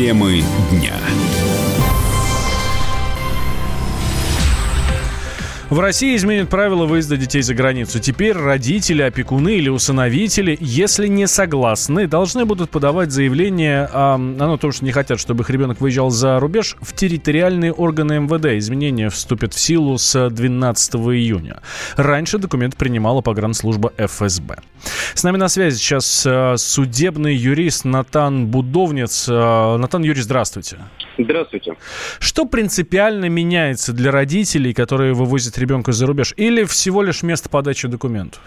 Темы дня. В России изменят правила выезда детей за границу. Теперь родители, опекуны или усыновители, если не согласны, должны будут подавать заявление о, о том, что не хотят, чтобы их ребенок выезжал за рубеж, в территориальные органы МВД. Изменения вступят в силу с 12 июня. Раньше документ принимала погранслужба ФСБ. С нами на связи сейчас э, судебный юрист Натан Будовнец. Э, Натан Юрий, здравствуйте. Здравствуйте. Что принципиально меняется для родителей, которые вывозят ребенка за рубеж, или всего лишь место подачи документов?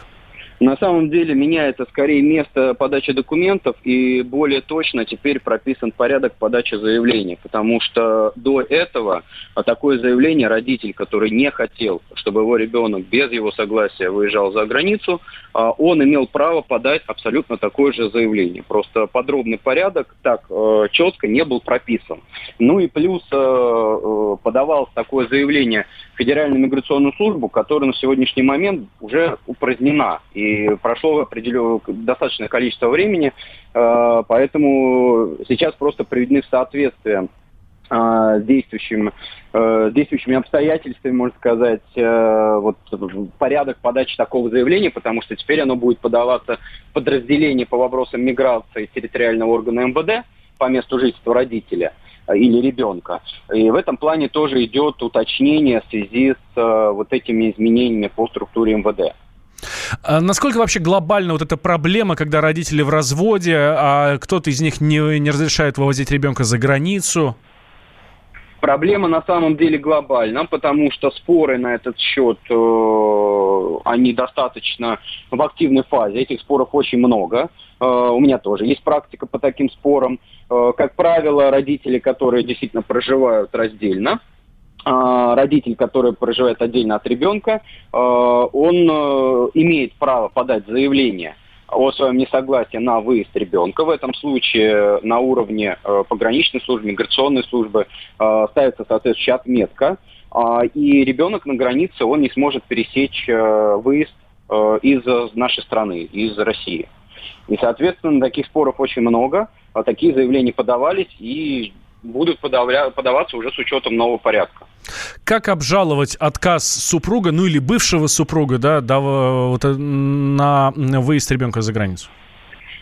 На самом деле меняется скорее место подачи документов и более точно теперь прописан порядок подачи заявления, потому что до этого такое заявление родитель, который не хотел, чтобы его ребенок без его согласия выезжал за границу, а, он имел право подать абсолютно такое же заявление. Просто подробный порядок так э, четко не был прописан. Ну и плюс э, э, подавалось такое заявление в Федеральную миграционную службу, которая на сегодняшний момент уже упразднена. И прошло определенное достаточное количество времени, э, поэтому сейчас просто приведены в соответствие э, действующим, э, действующими обстоятельствами, можно сказать, вот порядок подачи такого заявления, потому что теперь оно будет подаваться подразделение по вопросам миграции территориального органа МВД по месту жительства родителя – или ребенка. И в этом плане тоже идет уточнение в связи с вот этими изменениями по структуре МВД. А насколько вообще глобальна вот эта проблема, когда родители в разводе, а кто-то из них не, не разрешает вывозить ребенка за границу? Проблема на самом деле глобальна, потому что споры на этот счет, э, они достаточно в активной фазе. Этих споров очень много. Э, у меня тоже есть практика по таким спорам. Э, как правило, родители, которые действительно проживают раздельно, родитель, который проживает отдельно от ребенка, э, он э, имеет право подать заявление о своем несогласии на выезд ребенка. В этом случае на уровне э, пограничной службы, миграционной службы э, ставится соответствующая отметка, э, и ребенок на границе, он не сможет пересечь выезд из нашей страны, из России. И, соответственно, таких споров очень много, а такие заявления подавались, и будут подаваться уже с учетом нового порядка. Как обжаловать отказ супруга, ну или бывшего супруга, да, да вот, э, на выезд ребенка за границу?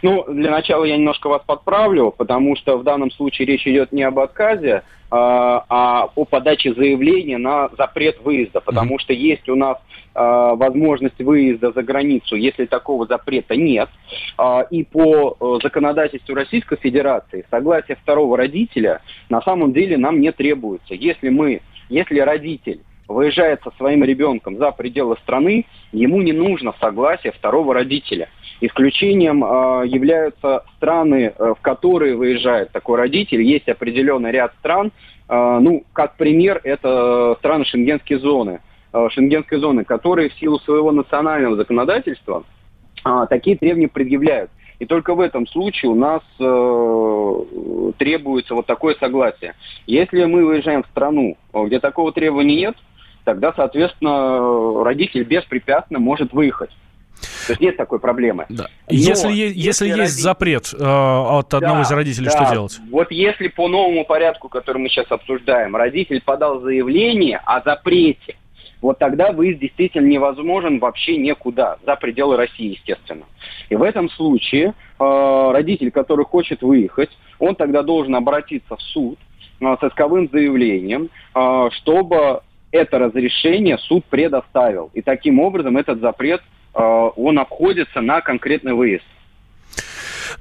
Ну, для начала я немножко вас подправлю, потому что в данном случае речь идет не об отказе, а, а о подаче заявления на запрет выезда, потому что есть у нас а, возможность выезда за границу, если такого запрета нет. А, и по э, законодательству Российской Федерации согласие второго родителя на самом деле нам не требуется. Если мы, если родитель выезжает со своим ребенком за пределы страны, ему не нужно согласие второго родителя. Исключением э, являются страны, э, в которые выезжает такой родитель. Есть определенный ряд стран. Э, ну, как пример, это страны шенгенской зоны, э, шенгенской зоны, которые в силу своего национального законодательства э, такие требования предъявляют. И только в этом случае у нас э, требуется вот такое согласие. Если мы выезжаем в страну, где такого требования нет, тогда, соответственно, родитель беспрепятственно может выехать. То есть нет такой проблемы. Да. если, если, если есть родитель... запрет э, от одного да, из родителей, да. что делать? Вот если по новому порядку, который мы сейчас обсуждаем, родитель подал заявление о запрете, вот тогда выезд действительно невозможен вообще никуда, за пределы России, естественно. И в этом случае э, родитель, который хочет выехать, он тогда должен обратиться в суд э, с исковым заявлением, э, чтобы это разрешение суд предоставил. И таким образом этот запрет, э, он обходится на конкретный выезд.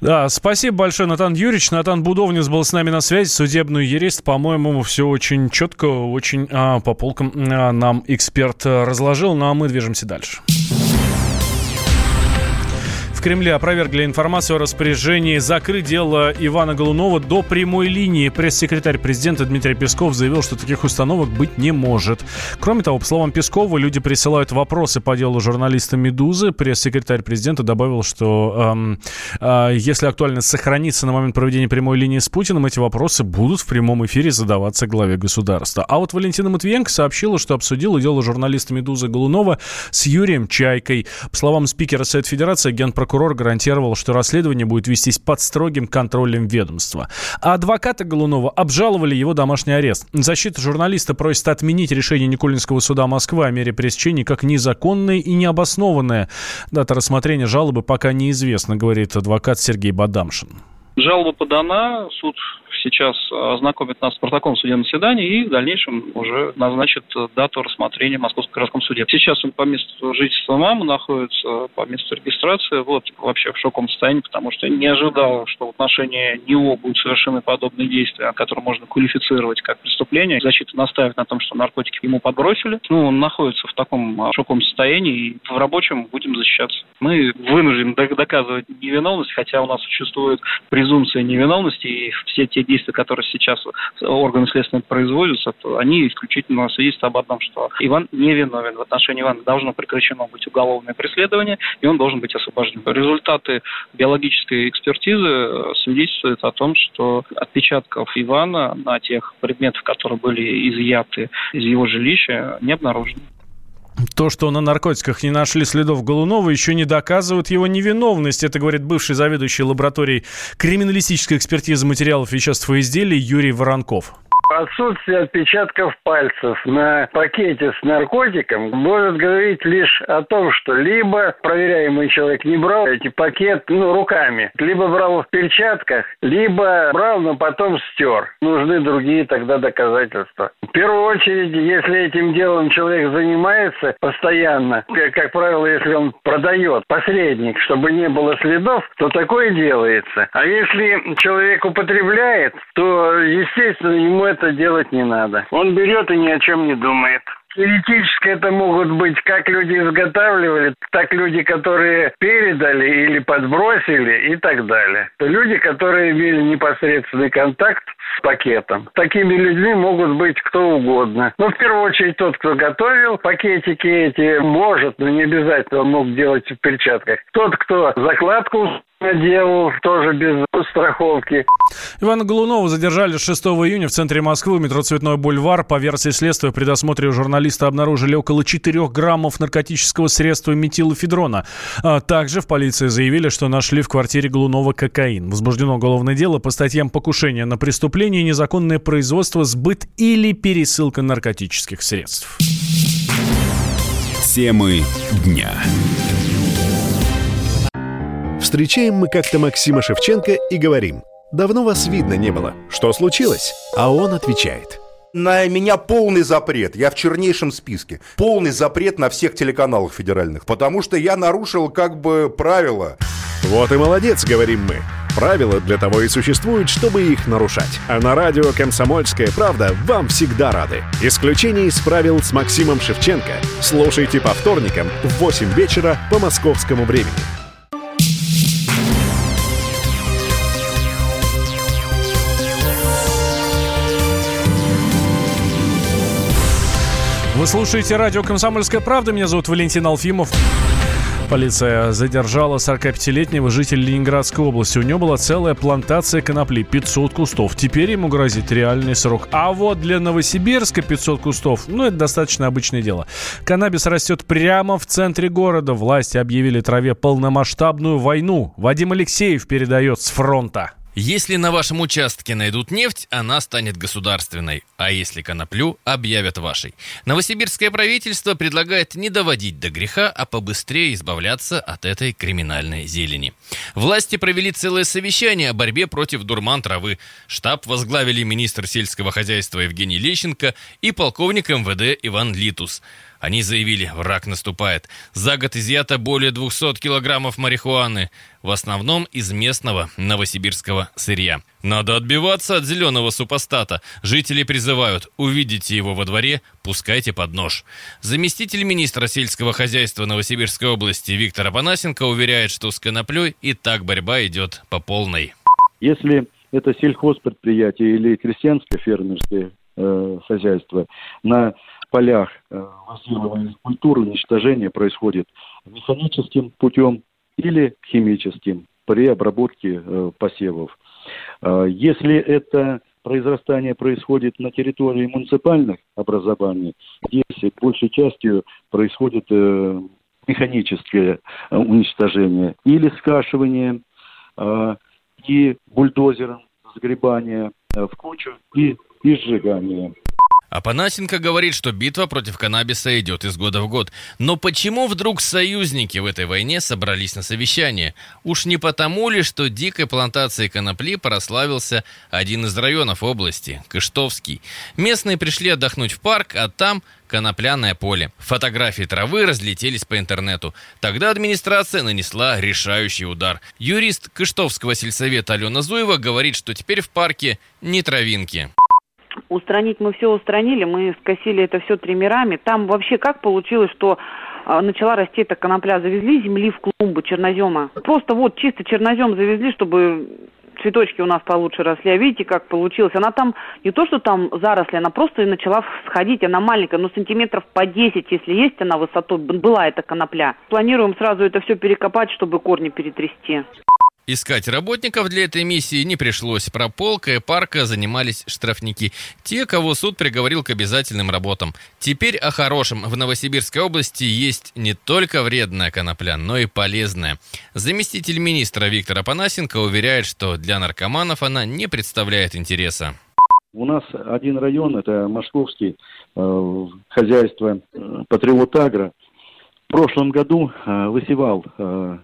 Да, спасибо большое, Натан Юрьевич. Натан Будовнец был с нами на связи, судебный юрист. По-моему, все очень четко, очень а, по полкам а, нам эксперт разложил. Ну а мы движемся дальше. В Кремле опровергли информацию о распоряжении закрыть дело Ивана Голунова до прямой линии. Пресс-секретарь президента Дмитрий Песков заявил, что таких установок быть не может. Кроме того, по словам Пескова, люди присылают вопросы по делу журналиста «Медузы». Пресс-секретарь президента добавил, что эм, э, если актуальность сохранится на момент проведения прямой линии с Путиным, эти вопросы будут в прямом эфире задаваться главе государства. А вот Валентина Матвиенко сообщила, что обсудила дело журналиста «Медузы» Голунова с Юрием Чайкой. По словам спикера Совет Федерации, генпрокурора прокурор гарантировал, что расследование будет вестись под строгим контролем ведомства. А адвокаты Голунова обжаловали его домашний арест. Защита журналиста просит отменить решение Николинского суда Москвы о мере пресечения как незаконное и необоснованное. Дата рассмотрения жалобы пока неизвестна, говорит адвокат Сергей Бадамшин. Жалоба подана, суд сейчас ознакомит нас с протоколом судебного заседания и в дальнейшем уже назначит дату рассмотрения в Московском городском суде. Сейчас он по месту жительства мамы находится, по месту регистрации, вот, вообще в шоковом состоянии, потому что не ожидал, что в отношении него будут совершены подобные действия, которые можно квалифицировать как преступление. Защита настаивает на том, что наркотики ему подбросили. Ну, он находится в таком шоковом состоянии, и в рабочем будем защищаться. Мы вынуждены доказывать невиновность, хотя у нас существует презумпция невиновности, и все те действия, которые сейчас органы следственные производятся, то они исключительно свидетельствуют об одном, что Иван не виновен. В отношении Ивана должно прекращено быть уголовное преследование, и он должен быть освобожден. Результаты биологической экспертизы э, свидетельствуют о том, что отпечатков Ивана на тех предметах, которые были изъяты из его жилища, не обнаружено. То, что на наркотиках не нашли следов Голунова, еще не доказывает его невиновность. Это говорит бывший заведующий лабораторией криминалистической экспертизы материалов веществ и изделий Юрий Воронков. Отсутствие отпечатков пальцев на пакете с наркотиком может говорить лишь о том, что либо проверяемый человек не брал эти пакеты ну, руками, либо брал в перчатках, либо брал, но потом стер. Нужны другие тогда доказательства. В первую очередь, если этим делом человек занимается постоянно, как, как правило, если он продает посредник, чтобы не было следов, то такое делается. А если человек употребляет, то, естественно, ему это это делать не надо. Он берет и ни о чем не думает. Теоретически это могут быть как люди изготавливали, так люди, которые передали или подбросили и так далее. Люди, которые имели непосредственный контакт с пакетом. Такими людьми могут быть кто угодно. Но в первую очередь тот, кто готовил пакетики эти, может, но не обязательно мог делать в перчатках. Тот, кто закладку делал тоже без страховки. Ивана Голунова задержали 6 июня в центре Москвы, метро Цветной бульвар. По версии следствия, при досмотре журналиста обнаружили около 4 граммов наркотического средства метилофедрона. А также в полиции заявили, что нашли в квартире Голунова кокаин. Возбуждено уголовное дело по статьям покушения на преступление, незаконное производство, сбыт или пересылка наркотических средств. Темы дня. Встречаем мы как-то Максима Шевченко и говорим, давно вас видно не было, что случилось? А он отвечает. На меня полный запрет, я в чернейшем списке. Полный запрет на всех телеканалах федеральных, потому что я нарушил как бы правила. Вот и молодец, говорим мы. Правила для того и существуют, чтобы их нарушать. А на радио «Комсомольская правда» вам всегда рады. Исключение из правил с Максимом Шевченко. Слушайте по вторникам в 8 вечера по московскому времени. Вы слушаете радио «Комсомольская правда». Меня зовут Валентин Алфимов. Полиция задержала 45-летнего жителя Ленинградской области. У него была целая плантация конопли, 500 кустов. Теперь ему грозит реальный срок. А вот для Новосибирска 500 кустов, ну, это достаточно обычное дело. Каннабис растет прямо в центре города. Власти объявили траве полномасштабную войну. Вадим Алексеев передает с фронта. Если на вашем участке найдут нефть, она станет государственной, а если коноплю, объявят вашей. Новосибирское правительство предлагает не доводить до греха, а побыстрее избавляться от этой криминальной зелени. Власти провели целое совещание о борьбе против дурман травы. Штаб возглавили министр сельского хозяйства Евгений Лещенко и полковник МВД Иван Литус. Они заявили, враг наступает. За год изъято более 200 килограммов марихуаны, в основном из местного новосибирского сырья. Надо отбиваться от зеленого супостата. Жители призывают, увидите его во дворе, пускайте под нож. Заместитель министра сельского хозяйства Новосибирской области Виктор Апанасенко уверяет, что с коноплей и так борьба идет по полной. Если это сельхозпредприятие или крестьянское фермерское э, хозяйство, на полях э, возделывания культуры уничтожение происходит механическим путем или химическим при обработке э, посевов. Э, если это произрастание происходит на территории муниципальных образований, здесь большей частью происходит механическое уничтожение, или скашивание, и бульдозером сгребание в кучу и, и сжигание. А Панасенко говорит, что битва против каннабиса идет из года в год. Но почему вдруг союзники в этой войне собрались на совещание? Уж не потому ли, что дикой плантацией конопли прославился один из районов области – Кыштовский. Местные пришли отдохнуть в парк, а там конопляное поле. Фотографии травы разлетелись по интернету. Тогда администрация нанесла решающий удар. Юрист Кыштовского сельсовета Алена Зуева говорит, что теперь в парке не травинки. Устранить мы все устранили, мы скосили это все триммерами. Там вообще как получилось, что а, начала расти эта конопля, завезли земли в клумбы чернозема. Просто вот чисто чернозем завезли, чтобы цветочки у нас получше росли. А видите, как получилось? Она там не то, что там заросли, она просто начала сходить. Она маленькая, но сантиметров по 10, если есть она высотой, была эта конопля. Планируем сразу это все перекопать, чтобы корни перетрясти. Искать работников для этой миссии не пришлось. Прополкой парка занимались штрафники. Те, кого суд приговорил к обязательным работам. Теперь о хорошем. В Новосибирской области есть не только вредная конопля, но и полезная. Заместитель министра Виктор Апанасенко уверяет, что для наркоманов она не представляет интереса. У нас один район, это Московский, э, хозяйство э, Патриот Агро. В прошлом году э, высевал э,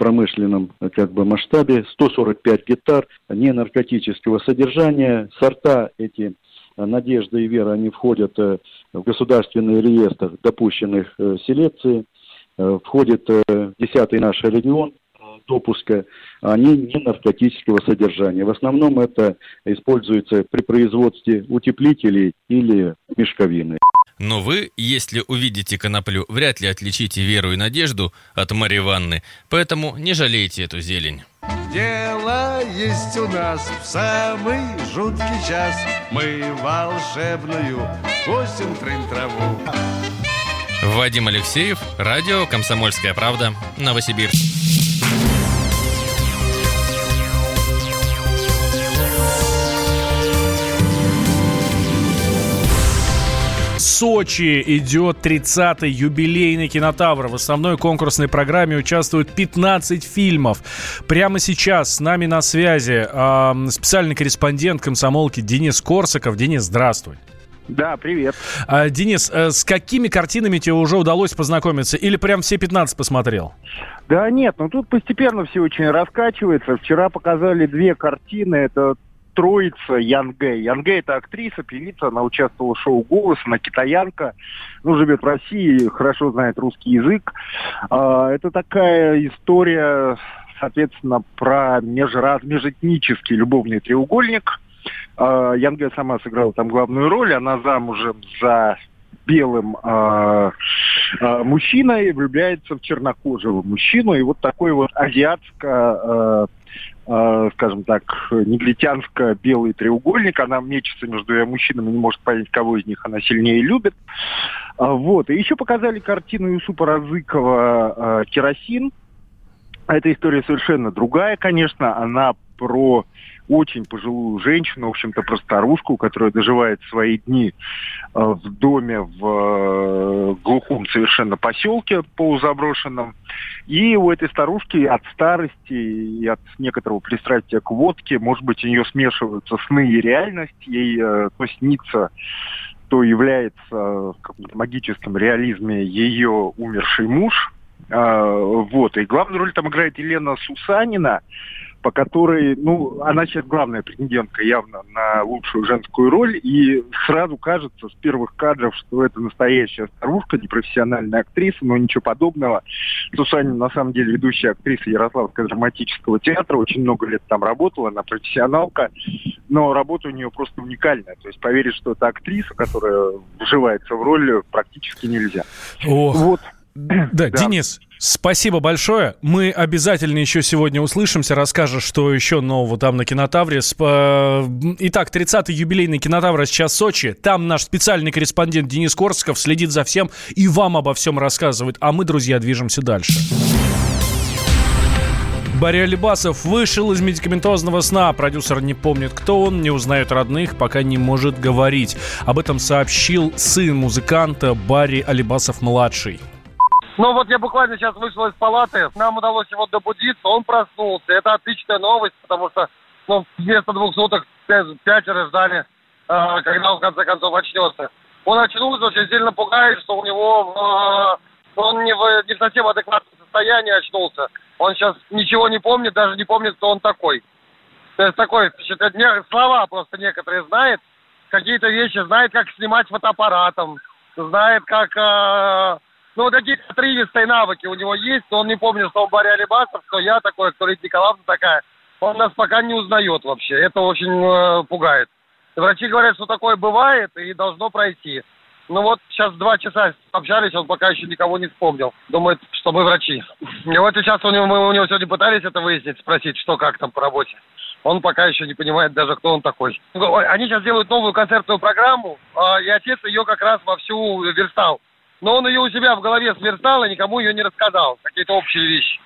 промышленном как бы, масштабе, 145 гектар ненаркотического содержания. Сорта эти «Надежда» и «Вера», они входят э, в государственный реестр допущенных э, селекции. Э, входит 10 наш регион допуска, они не наркотического содержания. В основном это используется при производстве утеплителей или мешковины. Но вы, если увидите коноплю, вряд ли отличите веру и надежду от Марьи Ванны, поэтому не жалейте эту зелень. Дело есть у нас в самый жуткий час. Мы волшебную косим трын траву. Вадим Алексеев, радио «Комсомольская правда», Новосибирск. Сочи идет 30-й юбилейный кинотавр. В основной конкурсной программе участвуют 15 фильмов. Прямо сейчас с нами на связи э, специальный корреспондент комсомолки Денис Корсаков. Денис, здравствуй. Да, привет. А, Денис, э, с какими картинами тебе уже удалось познакомиться? Или прям все 15 посмотрел? Да нет, ну тут постепенно все очень раскачивается. Вчера показали две картины. Это троица Ян Гэй. Ян Гэй это актриса, певица, она участвовала в шоу «Голос», она китаянка, ну, живет в России, хорошо знает русский язык. А, это такая история, соответственно, про межраз, межэтнический любовный треугольник. А, Ян Гэй сама сыграла там главную роль, она замужем за белым э, э, мужчиной влюбляется в чернокожего мужчину, и вот такой вот азиатско скажем так, негритянско-белый треугольник. Она мечется между двумя мужчинами, не может понять, кого из них она сильнее любит. А, вот. И еще показали картину Юсупа Разыкова «Керосин». Эта история совершенно другая, конечно. Она про очень пожилую женщину, в общем-то, про старушку, которая доживает свои дни э, в доме в э, глухом совершенно поселке полузаброшенном. И у этой старушки от старости и от некоторого пристрастия к водке, может быть, у нее смешиваются сны и реальность. Ей э, то снится то является в магическом реализме ее умерший муж. Вот. И главную роль там играет Елена Сусанина, по которой, ну, она сейчас главная претендентка явно на лучшую женскую роль, и сразу кажется с первых кадров, что это настоящая старушка, непрофессиональная актриса, но ничего подобного. Сусанин, на самом деле, ведущая актриса Ярославского драматического театра, очень много лет там работала, она профессионалка, но работа у нее просто уникальная. То есть поверить, что это актриса, которая вживается в роль, практически нельзя. Ох. Вот. Да, да, Денис, спасибо большое. Мы обязательно еще сегодня услышимся, расскажешь, что еще нового там на кинотавре. Итак, 30-й юбилейный кинотавр сейчас в Сочи. Там наш специальный корреспондент Денис Корсков следит за всем и вам обо всем рассказывает. А мы, друзья, движемся дальше. Барри Алибасов вышел из медикаментозного сна. Продюсер не помнит, кто он, не узнает родных, пока не может говорить. Об этом сообщил сын музыканта Барри Алибасов-младший. Ну вот я буквально сейчас вышел из палаты, нам удалось его добудиться, он проснулся. Это отличная новость, потому что ну, вместо двух суток пятеро ждали, э, когда он в конце концов очнется. Он очнулся, очень сильно пугает, что у него э, он не в, не в совсем адекватном состоянии очнулся. Он сейчас ничего не помнит, даже не помнит, кто он такой. То есть такой, слова просто некоторые знает, какие-то вещи, знает, как снимать фотоаппаратом, знает, как... Э, ну, какие-то отрывистые навыки у него есть, но он не помнит, что он Барри Алибасов, что я такой, кто Лидия Николаевна такая. Он нас пока не узнает вообще. Это очень э, пугает. Врачи говорят, что такое бывает и должно пройти. Ну вот сейчас два часа общались, он пока еще никого не вспомнил. Думает, что мы врачи. И вот сейчас у него, мы у него сегодня пытались это выяснить, спросить, что как там по работе. Он пока еще не понимает даже, кто он такой. Они сейчас делают новую концертную программу, а, и отец ее как раз вовсю верстал. Но он ее у себя в голове сверстал и никому ее не рассказал. Какие-то общие вещи.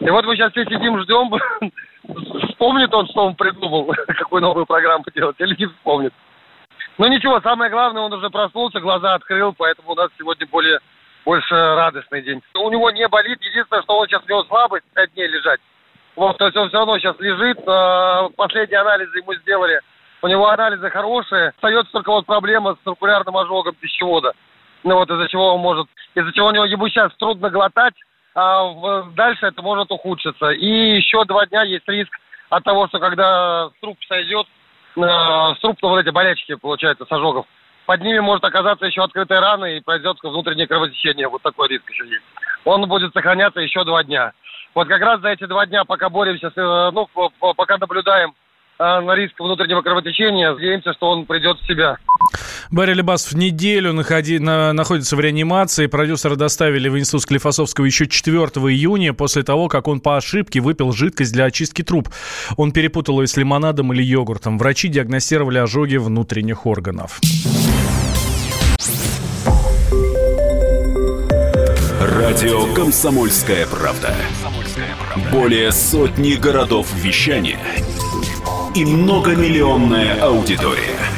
И вот мы сейчас все сидим, ждем, вспомнит он, что он придумал, какую новую программу делать, или не вспомнит. Ну ничего, самое главное, он уже проснулся, глаза открыл, поэтому у нас сегодня более больше радостный день. У него не болит, единственное, что он сейчас у него слабость, 5 дней лежать. Вот, то есть он все равно сейчас лежит. Э, последние анализы ему сделали. У него анализы хорошие. Остается только вот проблема с циркулярным ожогом пищевода. Ну вот из-за чего он может, из-за чего у него ему сейчас трудно глотать, а дальше это может ухудшиться. И еще два дня есть риск от того, что когда труп сойдет, э, с труп, вот эти болячки, получается, с ожогов, под ними может оказаться еще открытая рана и произойдет внутреннее кровотечение. Вот такой риск еще есть. Он будет сохраняться еще два дня. Вот как раз за эти два дня, пока боремся, с, э, ну, пока наблюдаем э, на риск внутреннего кровотечения, надеемся, что он придет в себя. Барри Лебасов неделю находи, на, находится в реанимации. Продюсера доставили в институт Склифосовского еще 4 июня, после того, как он по ошибке выпил жидкость для очистки труб. Он перепутал ее с лимонадом или йогуртом. Врачи диагностировали ожоги внутренних органов. Радио «Комсомольская правда». Более сотни городов вещания и многомиллионная аудитория.